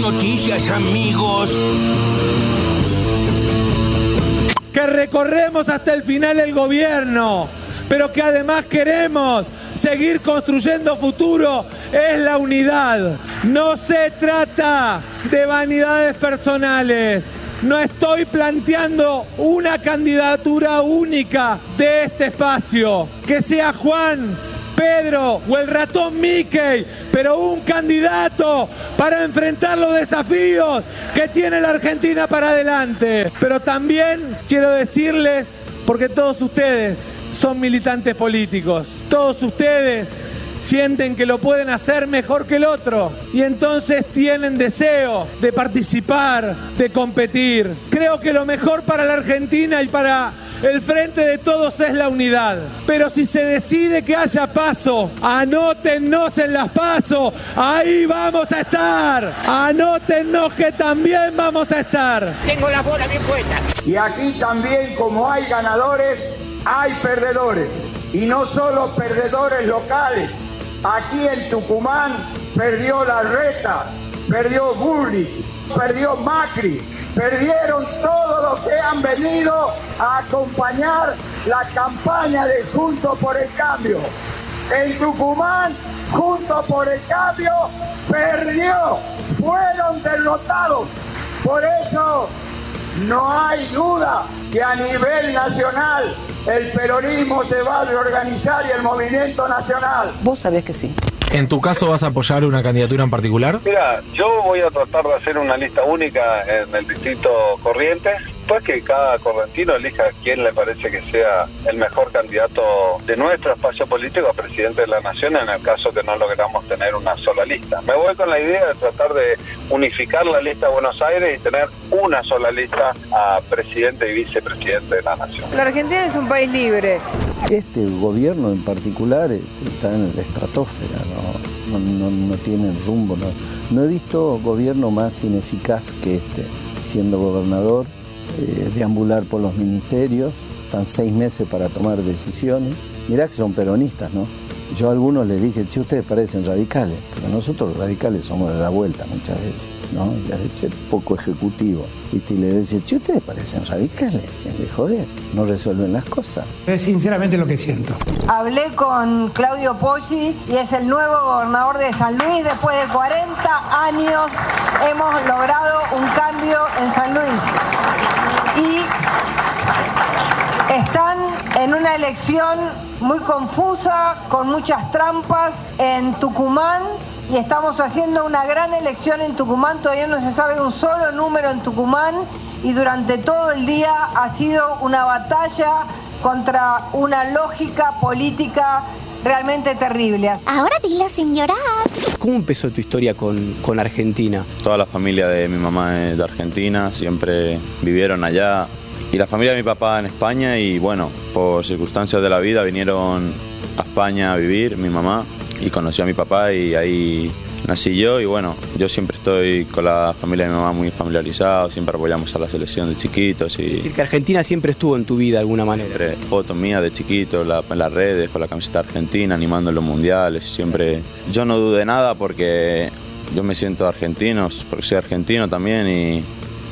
noticias, amigos. Que recorremos hasta el final el gobierno, pero que además queremos seguir construyendo futuro es la unidad. No se trata de vanidades personales. No estoy planteando una candidatura única de este espacio. Que sea Juan, Pedro o el ratón Mickey, pero un candidato para enfrentar los desafíos que tiene la Argentina para adelante. Pero también quiero decirles, porque todos ustedes son militantes políticos, todos ustedes sienten que lo pueden hacer mejor que el otro y entonces tienen deseo de participar, de competir. Creo que lo mejor para la Argentina y para el frente de todos es la unidad. Pero si se decide que haya paso, anótennos en las pasos. Ahí vamos a estar. Anótennos que también vamos a estar. Tengo la bola bien puesta. Y aquí también, como hay ganadores, hay perdedores. Y no solo perdedores locales. Aquí en Tucumán perdió la reta, perdió Burris, perdió Macri, perdieron todos los que han venido a acompañar la campaña de Junto por el Cambio. En Tucumán, Junto por el Cambio, perdió, fueron derrotados. Por eso no hay duda que a nivel nacional el peronismo se va a reorganizar y el movimiento nacional. Vos sabés que sí. ¿En tu caso vas a apoyar una candidatura en particular? Mira, yo voy a tratar de hacer una lista única en el distrito Corrientes, pues que cada correntino elija quién le parece que sea el mejor candidato de nuestro espacio político a presidente de la nación en el caso que no logramos tener una sola lista. Me voy con la idea de tratar de unificar la lista de Buenos Aires y tener una sola lista a presidente y vicepresidente de la nación. La Argentina es un país libre. Este gobierno en particular está en la estratosfera, no, no, no, no tiene rumbo. No. no he visto gobierno más ineficaz que este, siendo gobernador, eh, deambular por los ministerios, están seis meses para tomar decisiones. Mirá que son peronistas, ¿no? Yo a algunos les dije, si ustedes parecen radicales, pero nosotros los radicales somos de la vuelta muchas veces, ¿no? Y a veces poco ejecutivo. ¿viste? Y le decía, si ustedes parecen radicales, de joder, no resuelven las cosas. Es sinceramente lo que siento. Hablé con Claudio Poggi y es el nuevo gobernador de San Luis. Después de 40 años hemos logrado un cambio en San Luis. Y están en una elección muy confusa, con muchas trampas en Tucumán y estamos haciendo una gran elección en Tucumán. Todavía no se sabe un solo número en Tucumán y durante todo el día ha sido una batalla contra una lógica política realmente terrible. Ahora dile, señora. ¿Cómo empezó tu historia con, con Argentina? Toda la familia de mi mamá es de Argentina, siempre vivieron allá. Y la familia de mi papá en España y bueno, por circunstancias de la vida vinieron a España a vivir, mi mamá, y conocí a mi papá y ahí nací yo y bueno, yo siempre estoy con la familia de mi mamá muy familiarizado, siempre apoyamos a la selección de chiquitos y... Es decir, que Argentina siempre estuvo en tu vida de alguna manera. Siempre fotos mías de chiquito la, en las redes, con la camiseta argentina, animando en los mundiales, siempre... Yo no dudé nada porque yo me siento argentino, porque soy argentino también y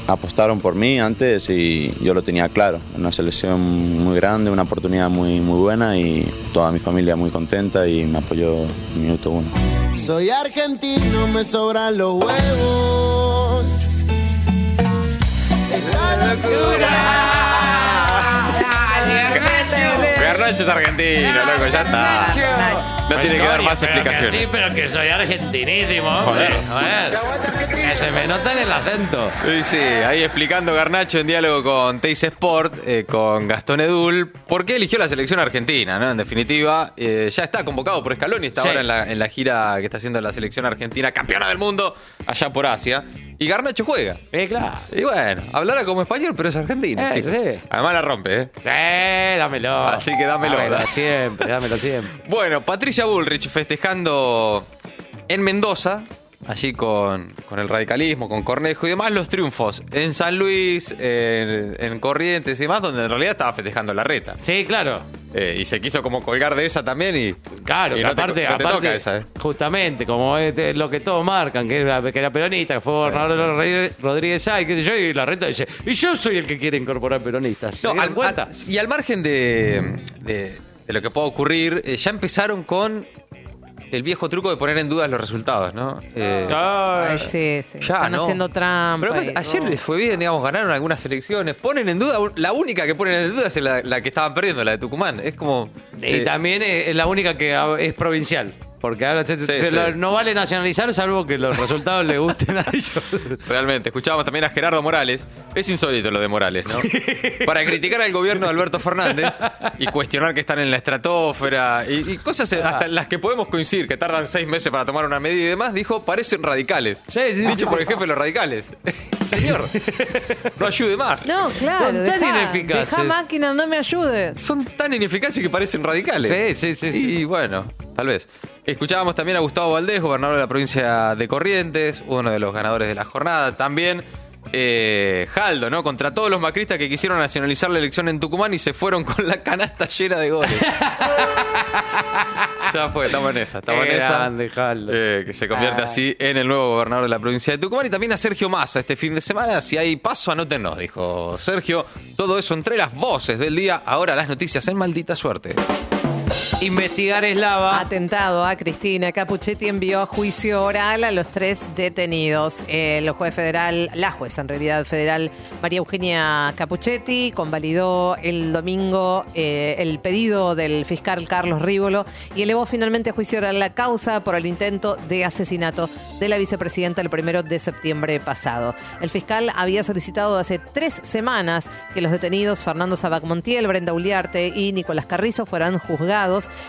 apostaron por mí antes y yo lo tenía claro. Una selección muy grande, una oportunidad muy, muy buena y toda mi familia muy contenta y me apoyó en minuto uno. Soy argentino, me sobran los huevos. Es la locura. Garnacho es argentino, loco, ya está. No tiene que dar más explicaciones. Sí, pero que soy argentinísimo. Joder. Joder. Que se me nota en el acento. Sí, sí, ahí explicando Garnacho en diálogo con Teis Sport, eh, con Gastón Edul, por qué eligió la selección argentina, ¿no? En definitiva, eh, ya está convocado por Scaloni, está Sí. ahora en la, en la gira que está haciendo la selección argentina, campeona del mundo, allá por Asia. Y Garnacho juega. Sí, claro. Y bueno, hablará como español, pero es argentino, Eh, sí. Además la rompe, ¿eh? Sí, dámelo. Así que dámelo. Dámelo siempre, dámelo siempre. Bueno, Patricia Bullrich festejando en Mendoza, allí con, con el radicalismo, con Cornejo y demás, los triunfos en San Luis, en, en Corrientes y demás, donde en realidad estaba festejando la reta. Sí, claro. Eh, y se quiso como colgar de esa también y. Claro, y que no te- aparte, no te aparte, toca esa, ¿eh? justamente, como es lo que todos marcan, que era, que era peronista, que fue gobernador Rodríguez- qué sé yo, y la renta dice, y yo soy el que quiere incorporar peronistas. ¿Se No, al- al- y al margen de, de- de lo que pueda ocurrir, eh, ya empezaron con el viejo truco de poner en dudas los resultados, ¿no? Eh, Ay, sí, sí. Ya, Están no. haciendo trampa. Pero además, ayer les fue bien, digamos, ganaron algunas elecciones. Ponen en duda, la única que ponen en duda es la, la que estaban perdiendo, la de Tucumán. Es como. Y eh, también es la única que es provincial. Porque ahora se- se sí. lo- no vale nacionalizar salvo que los resultados le gusten a ellos. Realmente, escuchábamos también a Gerardo Morales. Es insólito lo de Morales, ¿no? Para criticar al gobierno de Alberto Fernández y cuestionar que están en la estratosfera y, y cosas hasta en las que podemos coincidir, que tardan seis meses para tomar una medida y demás, dijo, parecen radicales. Dicho por el jefe de los radicales. Señor, no ayude más. No, claro. Son tan dejá, ineficaces. dejá máquina, no me ayudes. Son tan ineficaces que parecen radicales. Sí, sí, sí. Y bueno, tal vez. Escuchábamos también a Gustavo Valdés, gobernador de la provincia de Corrientes, uno de los ganadores de la jornada. También eh, Jaldo, ¿no? Contra todos los macristas que quisieron nacionalizar la elección en Tucumán y se fueron con la canasta llena de goles. ya fue, estamos en esa, estamos en esa. Eh, que se convierte así en el nuevo gobernador de la provincia de Tucumán y también a Sergio Massa este fin de semana. Si hay paso, anótenos, dijo Sergio. Todo eso entre las voces del día. Ahora las noticias en maldita suerte. Investigar eslava. Atentado a Cristina Capuchetti envió a juicio oral a los tres detenidos. El juez federal, la jueza en realidad federal, María Eugenia Capuchetti, convalidó el domingo eh, el pedido del fiscal Carlos Rívolo y elevó finalmente a juicio oral la causa por el intento de asesinato de la vicepresidenta el primero de septiembre pasado. El fiscal había solicitado hace tres semanas que los detenidos Fernando Sabac Montiel, Brenda Uliarte y Nicolás Carrizo fueran juzgados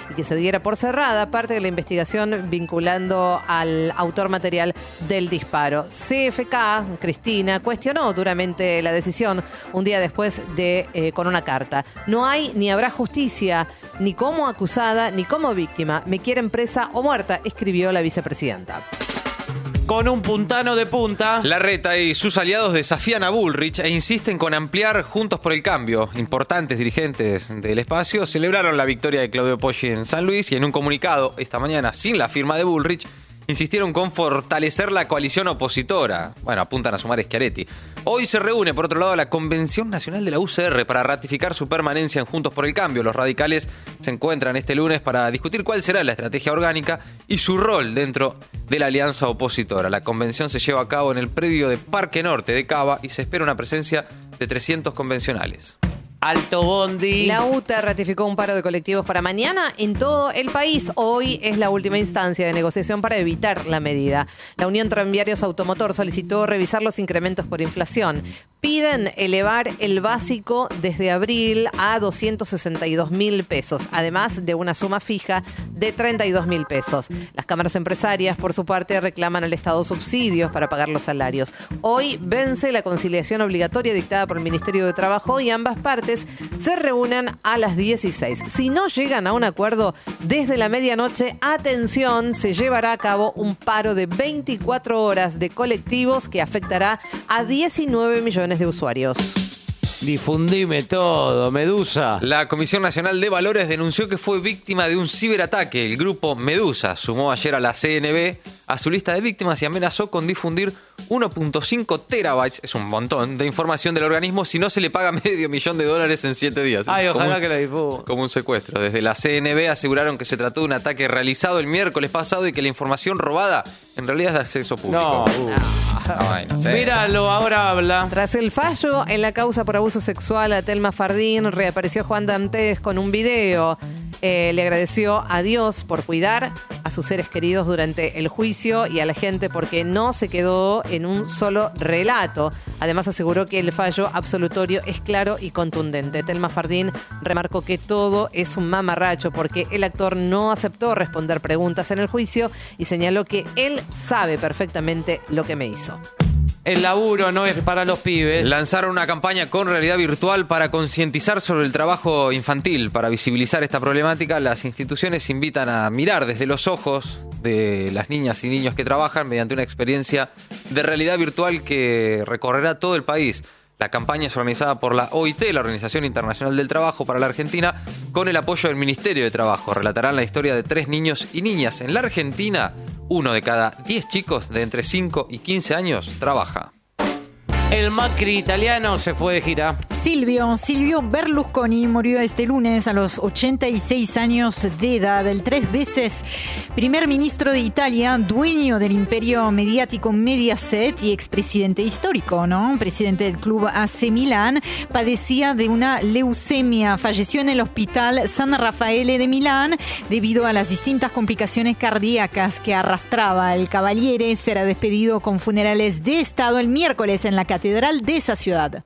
y que se diera por cerrada parte de la investigación vinculando al autor material del disparo. CFK, Cristina, cuestionó duramente la decisión un día después de eh, con una carta. No hay ni habrá justicia ni como acusada ni como víctima. Me quieren presa o muerta, escribió la vicepresidenta. Con un puntano de punta. La reta y sus aliados desafían a Bullrich e insisten con ampliar Juntos por el Cambio. Importantes dirigentes del espacio celebraron la victoria de Claudio Poggi en San Luis y en un comunicado esta mañana, sin la firma de Bullrich, insistieron con fortalecer la coalición opositora. Bueno, apuntan a sumar Schiaretti. Hoy se reúne, por otro lado, la Convención Nacional de la UCR para ratificar su permanencia en Juntos por el Cambio. Los radicales se encuentran este lunes para discutir cuál será la estrategia orgánica y su rol dentro de la alianza opositora. La convención se lleva a cabo en el predio de Parque Norte de Cava y se espera una presencia de 300 convencionales. Alto Bondi. La UTA ratificó un paro de colectivos para mañana en todo el país. Hoy es la última instancia de negociación para evitar la medida. La Unión Tranviarios Automotor solicitó revisar los incrementos por inflación. Piden elevar el básico desde abril a 262 mil pesos, además de una suma fija de 32 mil pesos. Las cámaras empresarias, por su parte, reclaman al Estado subsidios para pagar los salarios. Hoy vence la conciliación obligatoria dictada por el Ministerio de Trabajo y ambas partes se reúnen a las 16. Si no llegan a un acuerdo desde la medianoche, atención, se llevará a cabo un paro de 24 horas de colectivos que afectará a 19 millones de usuarios. Difundime todo, Medusa. La Comisión Nacional de Valores denunció que fue víctima de un ciberataque. El grupo Medusa sumó ayer a la CNB a su lista de víctimas y amenazó con difundir 1.5 terabytes, es un montón, de información del organismo si no se le paga medio millón de dólares en siete días. Ay, Como ojalá un- que la difunda. como un secuestro. Desde la CNB aseguraron que se trató de un ataque realizado el miércoles pasado y que la información robada en realidad es de acceso público. No, uh. Ay, no sé. Míralo, ahora habla. Tras el fallo en la causa por abuso sexual a Telma Fardín, reapareció Juan Dantes con un video. Eh, le agradeció a Dios por cuidar a sus seres queridos durante el juicio y a la gente porque no se quedó en un solo relato. Además aseguró que el fallo absolutorio es claro y contundente. Telma Fardín remarcó que todo es un mamarracho porque el actor no aceptó responder preguntas en el juicio y señaló que él sabe perfectamente lo que me hizo. El laburo no es para los pibes. Lanzaron una campaña con realidad virtual para concientizar sobre el trabajo infantil. Para visibilizar esta problemática, las instituciones invitan a mirar desde los ojos de las niñas y niños que trabajan mediante una experiencia de realidad virtual que recorrerá todo el país. La campaña es organizada por la OIT, la Organización Internacional del Trabajo para la Argentina, con el apoyo del Ministerio de Trabajo. Relatarán la historia de tres niños y niñas. En la Argentina, uno de cada diez chicos de entre 5 y 15 años trabaja. El Macri italiano se fue de gira. Silvio, Silvio Berlusconi murió este lunes a los 86 años de edad, el tres veces primer ministro de Italia, dueño del imperio mediático Mediaset y expresidente histórico, ¿no? Presidente del club AC Milán, padecía de una leucemia, falleció en el hospital San Raffaele de Milán debido a las distintas complicaciones cardíacas que arrastraba. El caballere será despedido con funerales de Estado el miércoles en la catedral de esa ciudad.